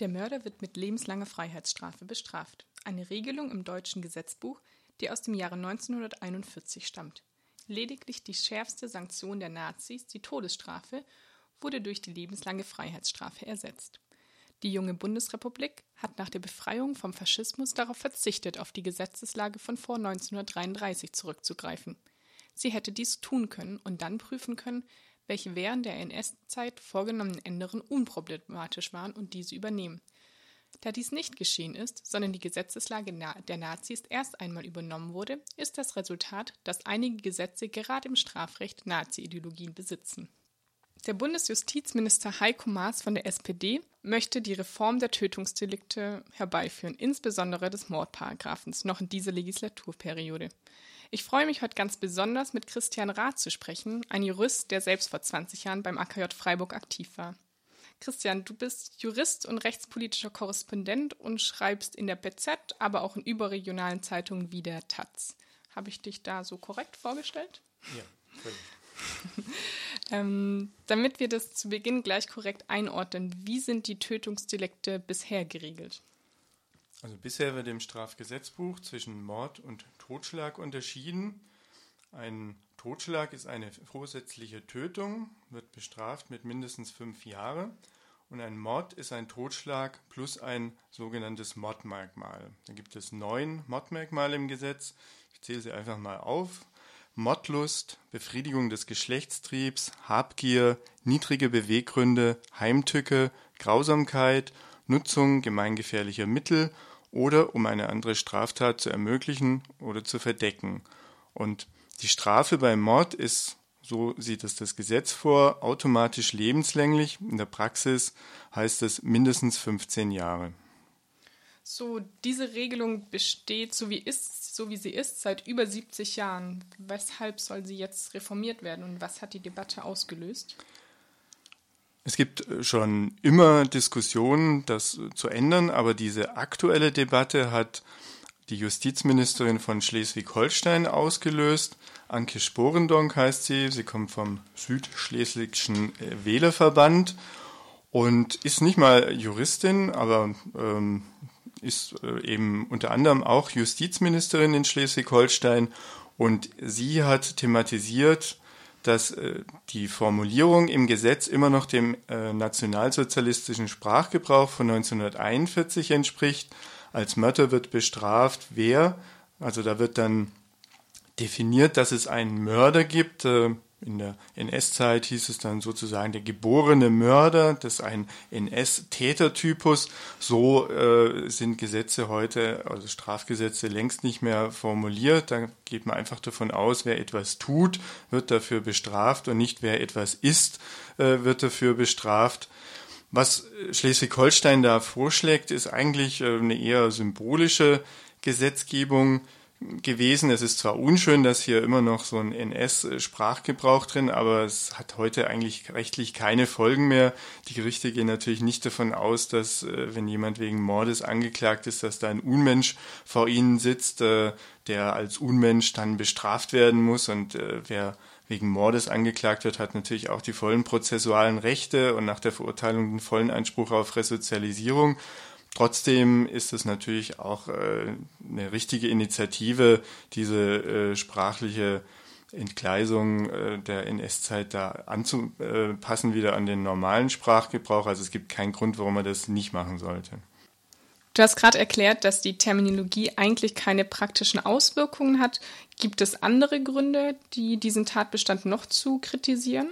Der Mörder wird mit lebenslanger Freiheitsstrafe bestraft. Eine Regelung im deutschen Gesetzbuch, die aus dem Jahre 1941 stammt. Lediglich die schärfste Sanktion der Nazis, die Todesstrafe, wurde durch die lebenslange Freiheitsstrafe ersetzt. Die junge Bundesrepublik hat nach der Befreiung vom Faschismus darauf verzichtet, auf die Gesetzeslage von vor 1933 zurückzugreifen. Sie hätte dies tun können und dann prüfen können, welche während der NS-Zeit vorgenommenen Änderungen unproblematisch waren und diese übernehmen. Da dies nicht geschehen ist, sondern die Gesetzeslage der Nazis erst einmal übernommen wurde, ist das Resultat, dass einige Gesetze gerade im Strafrecht Nazi-Ideologien besitzen. Der Bundesjustizminister Heiko Maas von der SPD möchte die Reform der Tötungsdelikte herbeiführen, insbesondere des Mordparagraphens, noch in dieser Legislaturperiode. Ich freue mich heute ganz besonders, mit Christian Rath zu sprechen, ein Jurist, der selbst vor 20 Jahren beim AKJ Freiburg aktiv war. Christian, du bist Jurist und rechtspolitischer Korrespondent und schreibst in der BZ, aber auch in überregionalen Zeitungen wie der Taz. Habe ich dich da so korrekt vorgestellt? Ja, völlig. ähm, damit wir das zu Beginn gleich korrekt einordnen, wie sind die Tötungsdelikte bisher geregelt? Also bisher wird im Strafgesetzbuch zwischen Mord und Totschlag unterschieden. Ein Totschlag ist eine vorsätzliche Tötung, wird bestraft mit mindestens fünf Jahren. Und ein Mord ist ein Totschlag plus ein sogenanntes Mordmerkmal. Da gibt es neun Mordmerkmale im Gesetz. Ich zähle sie einfach mal auf. Mordlust, Befriedigung des Geschlechtstriebs, Habgier, niedrige Beweggründe, Heimtücke, Grausamkeit, Nutzung gemeingefährlicher Mittel oder um eine andere Straftat zu ermöglichen oder zu verdecken. Und die Strafe beim Mord ist, so sieht es das Gesetz vor, automatisch lebenslänglich. In der Praxis heißt es mindestens 15 Jahre. So, diese Regelung besteht, so wie, ist, so wie sie ist, seit über 70 Jahren. Weshalb soll sie jetzt reformiert werden und was hat die Debatte ausgelöst? Es gibt äh, schon immer Diskussionen, das zu ändern, aber diese aktuelle Debatte hat die Justizministerin von Schleswig-Holstein ausgelöst. Anke Sporendonk heißt sie. Sie kommt vom Südschleswigschen äh, Wählerverband und ist nicht mal Juristin, aber ähm, ist äh, eben unter anderem auch Justizministerin in Schleswig-Holstein. Und sie hat thematisiert, dass äh, die Formulierung im Gesetz immer noch dem äh, nationalsozialistischen Sprachgebrauch von 1941 entspricht. Als Mörder wird bestraft, wer, also da wird dann definiert, dass es einen Mörder gibt, äh, in der NS-Zeit hieß es dann sozusagen der geborene Mörder, das ist ein NS-Tätertypus. So äh, sind Gesetze heute, also Strafgesetze längst nicht mehr formuliert. Da geht man einfach davon aus, wer etwas tut, wird dafür bestraft und nicht wer etwas ist, äh, wird dafür bestraft. Was Schleswig-Holstein da vorschlägt, ist eigentlich äh, eine eher symbolische Gesetzgebung gewesen. Es ist zwar unschön, dass hier immer noch so ein NS-Sprachgebrauch drin, aber es hat heute eigentlich rechtlich keine Folgen mehr. Die Gerichte gehen natürlich nicht davon aus, dass äh, wenn jemand wegen Mordes angeklagt ist, dass da ein Unmensch vor ihnen sitzt, äh, der als Unmensch dann bestraft werden muss und äh, wer wegen Mordes angeklagt wird, hat natürlich auch die vollen prozessualen Rechte und nach der Verurteilung den vollen Anspruch auf Resozialisierung. Trotzdem ist es natürlich auch äh, eine richtige Initiative, diese äh, sprachliche Entgleisung äh, der NS-Zeit da anzupassen wieder an den normalen Sprachgebrauch. Also es gibt keinen Grund, warum man das nicht machen sollte. Du hast gerade erklärt, dass die Terminologie eigentlich keine praktischen Auswirkungen hat. Gibt es andere Gründe, die diesen Tatbestand noch zu kritisieren?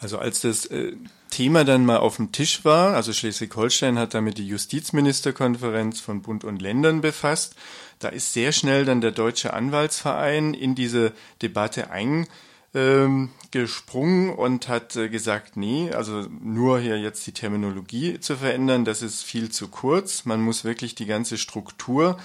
Also als das äh, Thema dann mal auf dem Tisch war, also Schleswig-Holstein hat damit die Justizministerkonferenz von Bund und Ländern befasst, da ist sehr schnell dann der Deutsche Anwaltsverein in diese Debatte eingesprungen ähm, und hat äh, gesagt, nee, also nur hier jetzt die Terminologie zu verändern, das ist viel zu kurz. Man muss wirklich die ganze Struktur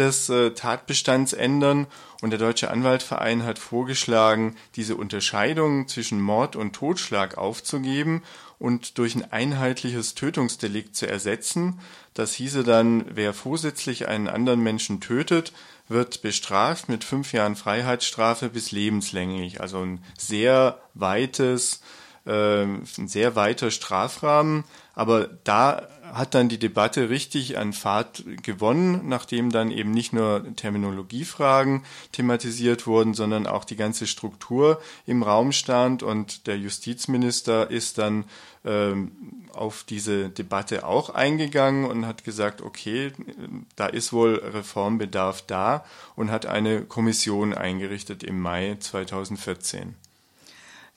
des äh, Tatbestands ändern. Und der Deutsche Anwaltverein hat vorgeschlagen, diese Unterscheidung zwischen Mord und Totschlag aufzugeben und durch ein einheitliches Tötungsdelikt zu ersetzen. Das hieße dann, wer vorsätzlich einen anderen Menschen tötet, wird bestraft mit fünf Jahren Freiheitsstrafe bis lebenslänglich. Also ein sehr weites äh, ein sehr weiter Strafrahmen. Aber da hat dann die Debatte richtig an Fahrt gewonnen, nachdem dann eben nicht nur Terminologiefragen thematisiert wurden, sondern auch die ganze Struktur im Raum stand. Und der Justizminister ist dann ähm, auf diese Debatte auch eingegangen und hat gesagt, okay, da ist wohl Reformbedarf da und hat eine Kommission eingerichtet im Mai 2014.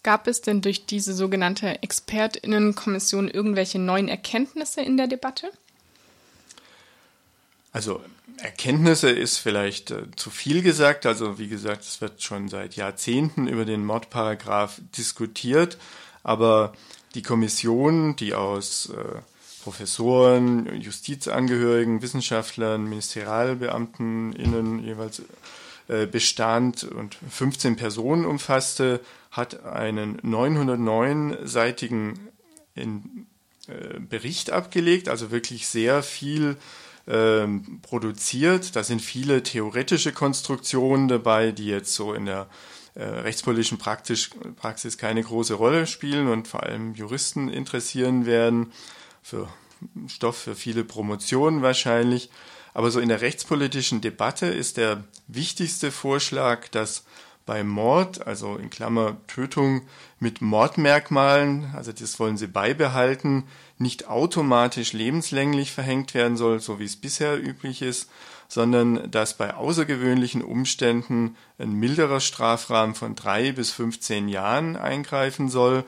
Gab es denn durch diese sogenannte Expertinnenkommission irgendwelche neuen Erkenntnisse in der Debatte? Also Erkenntnisse ist vielleicht äh, zu viel gesagt. Also wie gesagt, es wird schon seit Jahrzehnten über den Mordparagraph diskutiert, aber die Kommission, die aus äh, Professoren, Justizangehörigen, Wissenschaftlern, Ministerialbeamten innen jeweils bestand und 15 Personen umfasste, hat einen 909-seitigen äh, Bericht abgelegt, also wirklich sehr viel ähm, produziert. Da sind viele theoretische Konstruktionen dabei, die jetzt so in der äh, rechtspolitischen Praxis keine große Rolle spielen und vor allem Juristen interessieren werden, für Stoff für viele Promotionen wahrscheinlich. Aber so in der rechtspolitischen Debatte ist der wichtigste Vorschlag, dass bei Mord, also in Klammer Tötung mit Mordmerkmalen, also das wollen sie beibehalten, nicht automatisch lebenslänglich verhängt werden soll, so wie es bisher üblich ist, sondern dass bei außergewöhnlichen Umständen ein milderer Strafrahmen von drei bis 15 Jahren eingreifen soll,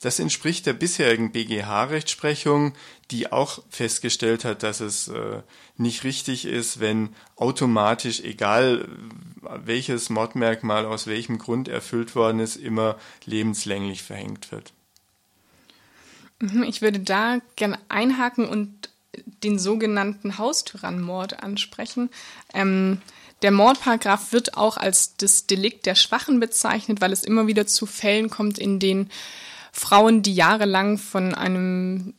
das entspricht der bisherigen BGH-Rechtsprechung, die auch festgestellt hat, dass es äh, nicht richtig ist, wenn automatisch, egal welches Mordmerkmal aus welchem Grund erfüllt worden ist, immer lebenslänglich verhängt wird. Mhm, ich würde da gerne einhaken und den sogenannten Haustyrannenmord ansprechen. Ähm, der Mordparagraph wird auch als das Delikt der Schwachen bezeichnet, weil es immer wieder zu Fällen kommt, in denen Frauen, die jahrelang von einem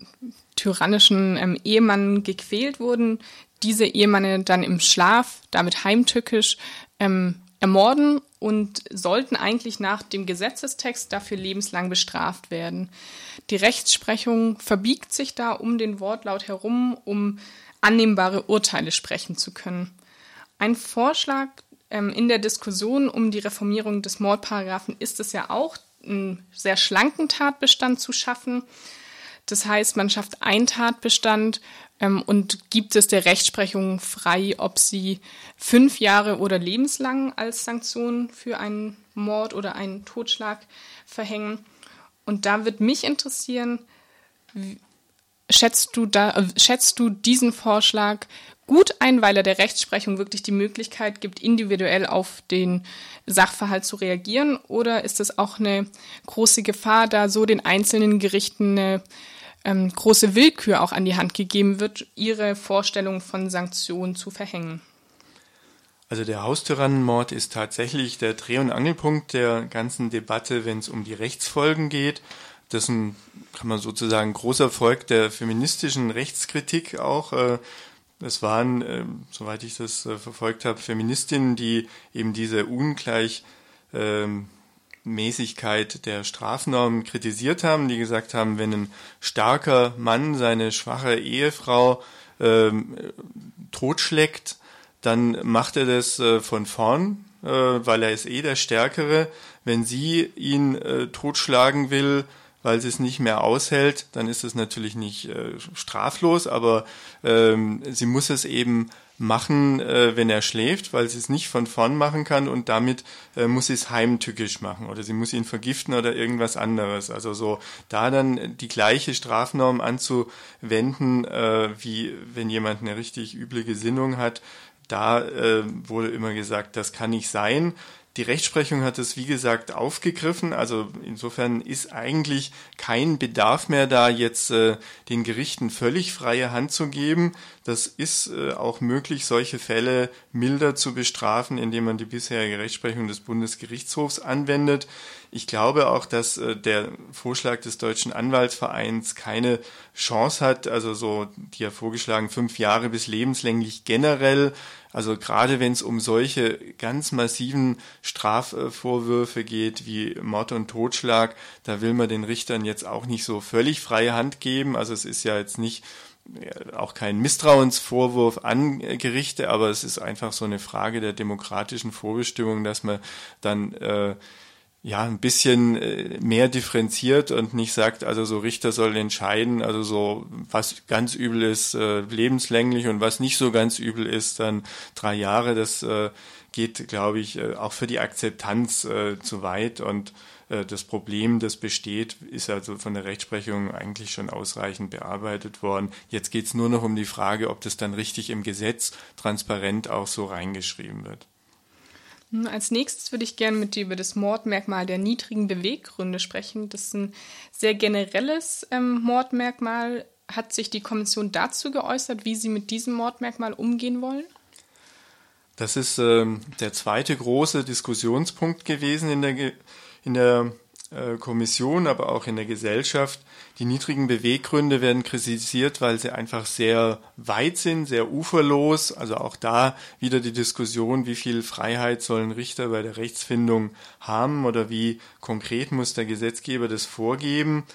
tyrannischen ähm, Ehemann gequält wurden, diese Ehemanne dann im Schlaf, damit heimtückisch, ähm, ermorden und sollten eigentlich nach dem Gesetzestext dafür lebenslang bestraft werden. Die Rechtsprechung verbiegt sich da um den Wortlaut herum, um annehmbare Urteile sprechen zu können. Ein Vorschlag ähm, in der Diskussion um die Reformierung des Mordparagraphen ist es ja auch, einen sehr schlanken Tatbestand zu schaffen. Das heißt, man schafft einen Tatbestand ähm, und gibt es der Rechtsprechung frei, ob sie fünf Jahre oder lebenslang als Sanktion für einen Mord oder einen Totschlag verhängen. Und da wird mich interessieren, schätzt du, da, äh, schätzt du diesen Vorschlag gut ein, weil er der Rechtsprechung wirklich die Möglichkeit gibt, individuell auf den Sachverhalt zu reagieren? Oder ist es auch eine große Gefahr, da so den einzelnen Gerichten eine ähm, große Willkür auch an die Hand gegeben wird, ihre Vorstellung von Sanktionen zu verhängen? Also der Haustyrannenmord ist tatsächlich der Dreh- und Angelpunkt der ganzen Debatte, wenn es um die Rechtsfolgen geht. Das ist ein, kann man sozusagen, großer Erfolg der feministischen Rechtskritik auch. Äh, es waren, äh, soweit ich das äh, verfolgt habe, Feministinnen, die eben diese Ungleichmäßigkeit ähm, der Strafnormen kritisiert haben, die gesagt haben, wenn ein starker Mann seine schwache Ehefrau ähm, totschlägt, dann macht er das äh, von vorn, äh, weil er ist eh der Stärkere. Wenn sie ihn äh, totschlagen will, weil sie es nicht mehr aushält, dann ist es natürlich nicht äh, straflos, aber ähm, sie muss es eben machen, äh, wenn er schläft, weil sie es nicht von vorn machen kann und damit äh, muss sie es heimtückisch machen oder sie muss ihn vergiften oder irgendwas anderes. Also so da dann die gleiche Strafnorm anzuwenden, äh, wie wenn jemand eine richtig üble Gesinnung hat, da äh, wurde immer gesagt, das kann nicht sein. Die Rechtsprechung hat es, wie gesagt, aufgegriffen. Also insofern ist eigentlich kein Bedarf mehr da, jetzt äh, den Gerichten völlig freie Hand zu geben. Das ist äh, auch möglich, solche Fälle milder zu bestrafen, indem man die bisherige Rechtsprechung des Bundesgerichtshofs anwendet. Ich glaube auch, dass äh, der Vorschlag des Deutschen Anwaltsvereins keine Chance hat, also so die ja vorgeschlagen fünf Jahre bis lebenslänglich generell Also gerade wenn es um solche ganz massiven Strafvorwürfe geht wie Mord und Totschlag, da will man den Richtern jetzt auch nicht so völlig freie Hand geben. Also es ist ja jetzt nicht auch kein Misstrauensvorwurf an Gerichte, aber es ist einfach so eine Frage der demokratischen Vorbestimmung, dass man dann äh, ja ein bisschen äh, mehr differenziert und nicht sagt, also so Richter sollen entscheiden, also so was ganz übel ist, äh, lebenslänglich und was nicht so ganz übel ist, dann drei Jahre. Das äh, geht, glaube ich, äh, auch für die Akzeptanz äh, zu weit und äh, das Problem, das besteht, ist also von der Rechtsprechung eigentlich schon ausreichend bearbeitet worden. Jetzt geht es nur noch um die Frage, ob das dann richtig im Gesetz transparent auch so reingeschrieben wird. Hm, als nächstes würde ich gerne mit dir über das Mordmerkmal der niedrigen Beweggründe sprechen. Das ist ein sehr generelles ähm, Mordmerkmal. Hat sich die Kommission dazu geäußert, wie sie mit diesem Mordmerkmal umgehen wollen? Das ist ähm, der zweite große Diskussionspunkt gewesen in der, in der Kommission, aber auch in der Gesellschaft. Die niedrigen Beweggründe werden kritisiert, weil sie einfach sehr weit sind, sehr uferlos. Also auch da wieder die Diskussion, wie viel Freiheit sollen Richter bei der Rechtsfindung haben oder wie konkret muss der Gesetzgeber das vorgeben.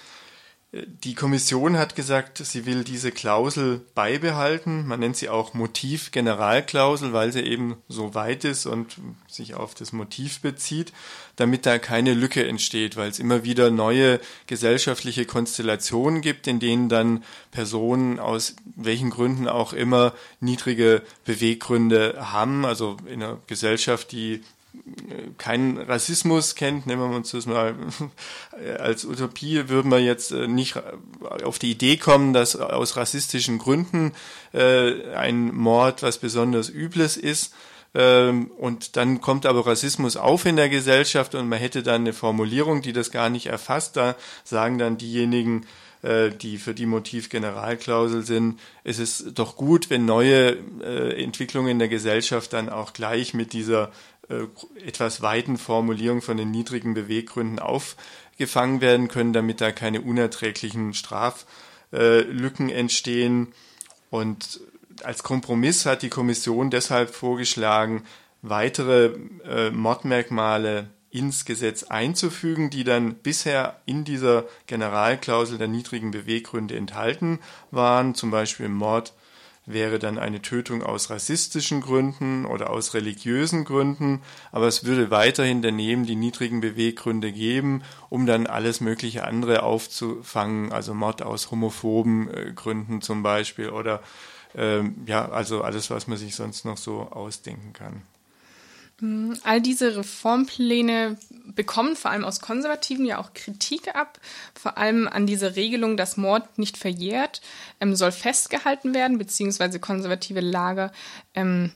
Die Kommission hat gesagt, sie will diese Klausel beibehalten. Man nennt sie auch Motiv-Generalklausel, weil sie eben so weit ist und sich auf das Motiv bezieht, damit da keine Lücke entsteht, weil es immer wieder neue gesellschaftliche Konstellationen gibt, in denen dann Personen aus welchen Gründen auch immer niedrige Beweggründe haben. Also in einer Gesellschaft, die keinen Rassismus kennt, nehmen wir uns das mal als Utopie, würden wir jetzt äh, nicht auf die Idee kommen, dass aus rassistischen Gründen äh, ein Mord was besonders Übles ist. Ähm, und dann kommt aber Rassismus auf in der Gesellschaft und man hätte dann eine Formulierung, die das gar nicht erfasst. Da sagen dann diejenigen, äh, die für die Motivgeneralklausel sind, es ist doch gut, wenn neue Entwicklungen in der Gesellschaft dann auch gleich mit dieser etwas weiten Formulierung von den niedrigen Beweggründen aufgefangen werden können, damit da keine unerträglichen Straflücken entstehen. Und als Kompromiss hat die Kommission deshalb vorgeschlagen, weitere äh, Mordmerkmale ins Gesetz einzufügen, die dann bisher in dieser Generalklausel der niedrigen Beweggründe enthalten waren, zum Beispiel Mord wäre dann eine Tötung aus rassistischen Gründen oder aus religiösen Gründen, aber es würde weiterhin daneben die niedrigen Beweggründe geben, um dann alles mögliche andere aufzufangen, also Mord aus homophoben äh, Gründen zum Beispiel oder ähm, ja, also alles, was man sich sonst noch so ausdenken kann. Hm, all diese Reformpläne bekommen vor allem aus Konservativen ja auch Kritik ab, vor allem an dieser Regelung, dass Mord nicht verjährt, ähm, soll festgehalten werden, beziehungsweise konservative Lager ähm,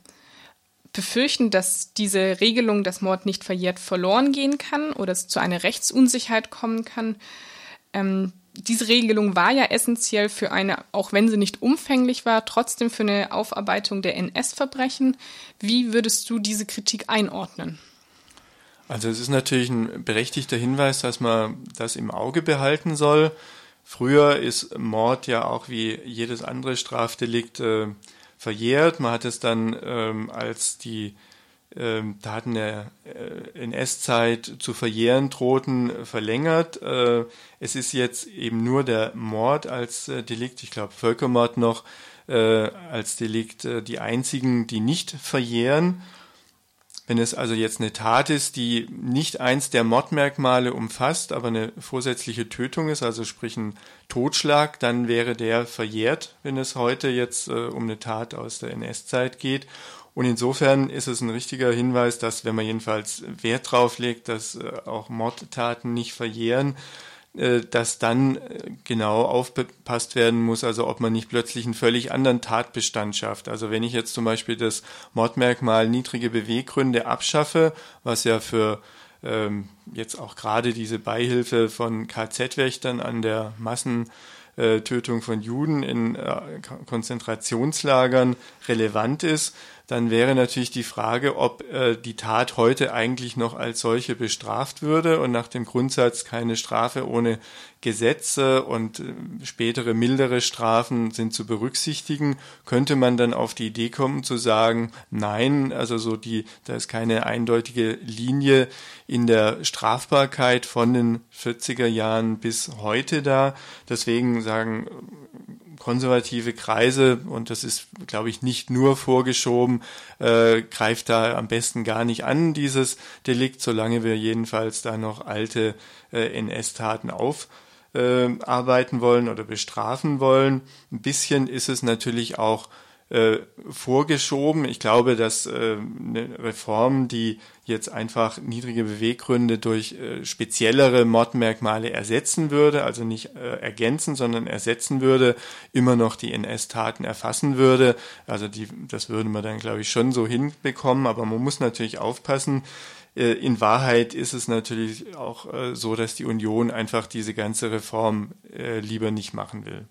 befürchten, dass diese Regelung, dass Mord nicht verjährt, verloren gehen kann oder es zu einer Rechtsunsicherheit kommen kann. Ähm, diese Regelung war ja essentiell für eine, auch wenn sie nicht umfänglich war, trotzdem für eine Aufarbeitung der NS-Verbrechen. Wie würdest du diese Kritik einordnen? Also es ist natürlich ein berechtigter Hinweis, dass man das im Auge behalten soll. Früher ist Mord ja auch wie jedes andere Strafdelikt äh, verjährt. Man hat es dann ähm, als die ähm, Daten der äh, NS-Zeit zu verjähren drohten, verlängert. Äh, es ist jetzt eben nur der Mord als äh, Delikt, ich glaube Völkermord noch äh, als Delikt äh, die einzigen, die nicht verjähren. Wenn es also jetzt eine Tat ist, die nicht eins der Mordmerkmale umfasst, aber eine vorsätzliche Tötung ist, also sprich ein Totschlag, dann wäre der verjährt, wenn es heute jetzt äh, um eine Tat aus der NS-Zeit geht. Und insofern ist es ein richtiger Hinweis, dass wenn man jedenfalls Wert drauf legt, dass äh, auch Mordtaten nicht verjähren, äh, dass dann äh, genau aufgepasst werden muss, also ob man nicht plötzlich einen völlig anderen Tatbestand schafft. Also wenn ich jetzt zum Beispiel das Mordmerkmal niedrige Beweggründe abschaffe, was ja für ähm, jetzt auch gerade diese Beihilfe von KZ-Wächtern an der Massentötung von Juden in Konzentrationslagern relevant ist, dann wäre natürlich die Frage, ob äh, die Tat heute eigentlich noch als solche bestraft würde und nach dem Grundsatz keine Strafe ohne Gesetze und äh, spätere mildere Strafen sind zu berücksichtigen, könnte man dann auf die Idee kommen zu sagen, nein, also so die, da ist keine eindeutige Linie in der Strafbarkeit von den 40er Jahren bis heute da. Deswegen sagen konservative Kreise, und das ist, glaube ich, nicht nur vorgeschoben, äh, greift da am besten gar nicht an, dieses Delikt, solange wir jedenfalls da noch alte äh, NS-Taten aufarbeiten äh, wollen oder bestrafen wollen. Ein bisschen ist es natürlich auch äh, vorgeschoben. Ich glaube, dass äh, eine Reform, die jetzt einfach niedrige Beweggründe durch äh, speziellere Mordmerkmale ersetzen würde, also nicht äh, ergänzen, sondern ersetzen würde, immer noch die NS-Taten erfassen würde. Also die, das würde man dann, glaube ich, schon so hinbekommen, aber man muss natürlich aufpassen. Äh, in Wahrheit ist es natürlich auch äh, so, dass die Union einfach diese ganze Reform lieber nicht machen will.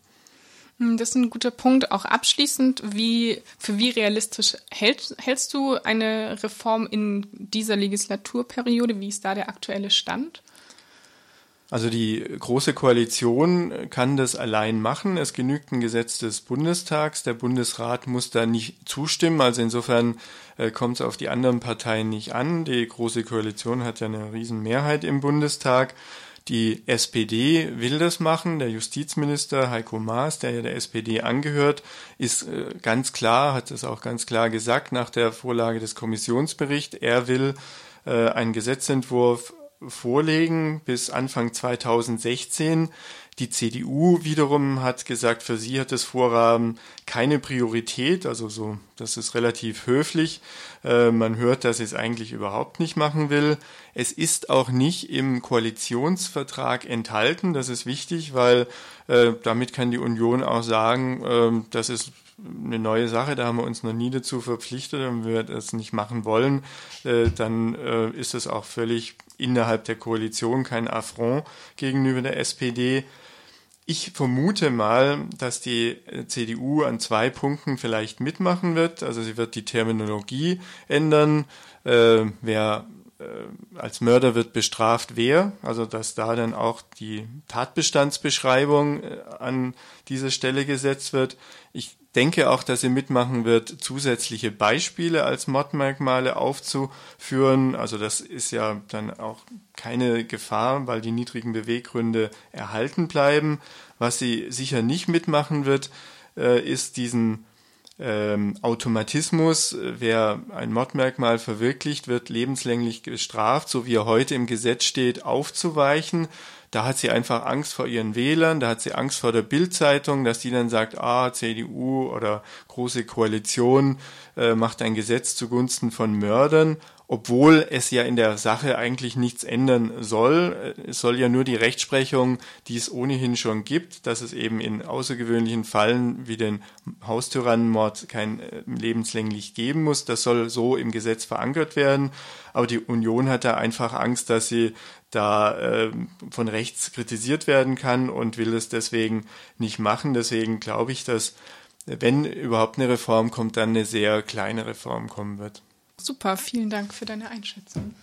Hm, das ist ein guter Punkt. Auch abschließend, wie, für wie realistisch hält, hältst du eine Reform in dieser Legislaturperiode? Wie ist da der aktuelle Stand? Also die Große Koalition kann das allein machen. Es genügt ein Gesetz des Bundestags. Der Bundesrat muss da nicht zustimmen. Also insofern äh, kommt es auf die anderen Parteien nicht an. Die Große Koalition hat ja eine Riesenmehrheit im Bundestag. Die SPD will das machen. Der Justizminister Heiko Maas, der ja der SPD angehört, ist äh, ganz klar, hat es auch ganz klar gesagt nach der Vorlage des Kommissionsberichts. Er will äh, einen Gesetzentwurf vorlegen bis Anfang 2016, die CDU wiederum hat gesagt, für sie hat das Vorhaben keine Priorität, also so, das ist relativ höflich. Äh, man hört, dass sie es eigentlich überhaupt nicht machen will. Es ist auch nicht im Koalitionsvertrag enthalten, das ist wichtig, weil äh, damit kann die Union auch sagen, äh, das ist eine neue Sache, da haben wir uns noch nie dazu verpflichtet und wir das nicht machen wollen, äh, dann ist es auch völlig innerhalb der Koalition kein Affront gegenüber der SPD. Ich vermute mal, dass die äh, CDU an zwei Punkten vielleicht mitmachen wird. Also sie wird die Terminologie ändern. Äh, wer als Mörder wird bestraft, wer. Also dass da dann auch die Tatbestandsbeschreibung äh, an diese Stelle gesetzt wird. Ich denke auch, dass sie mitmachen wird, zusätzliche Beispiele als Mordmerkmale aufzuführen. Also das ist ja dann auch keine Gefahr, weil die niedrigen Beweggründe erhalten bleiben. Was sie sicher nicht mitmachen wird, äh, ist diesen ähm, Automatismus, wer ein Mordmerkmal verwirklicht, wird lebenslänglich gestraft, so wie er heute im Gesetz steht, aufzuweichen. Da hat sie einfach Angst vor ihren Wählern, da hat sie Angst vor der Bildzeitung, dass die dann sagt, ah, CDU oder große Koalition äh, macht ein Gesetz zugunsten von Mördern obwohl es ja in der Sache eigentlich nichts ändern soll. Es soll ja nur die Rechtsprechung, die es ohnehin schon gibt, dass es eben in außergewöhnlichen Fallen wie den Haustyrannenmord kein äh, lebenslänglich geben muss. Das soll so im Gesetz verankert werden. Aber die Union hat da einfach Angst, dass sie da äh, von rechts kritisiert werden kann und will es deswegen nicht machen. Deswegen glaube ich, dass wenn überhaupt eine Reform kommt, dann eine sehr kleine Reform kommen wird. Super, vielen Dank für deine Einschätzung.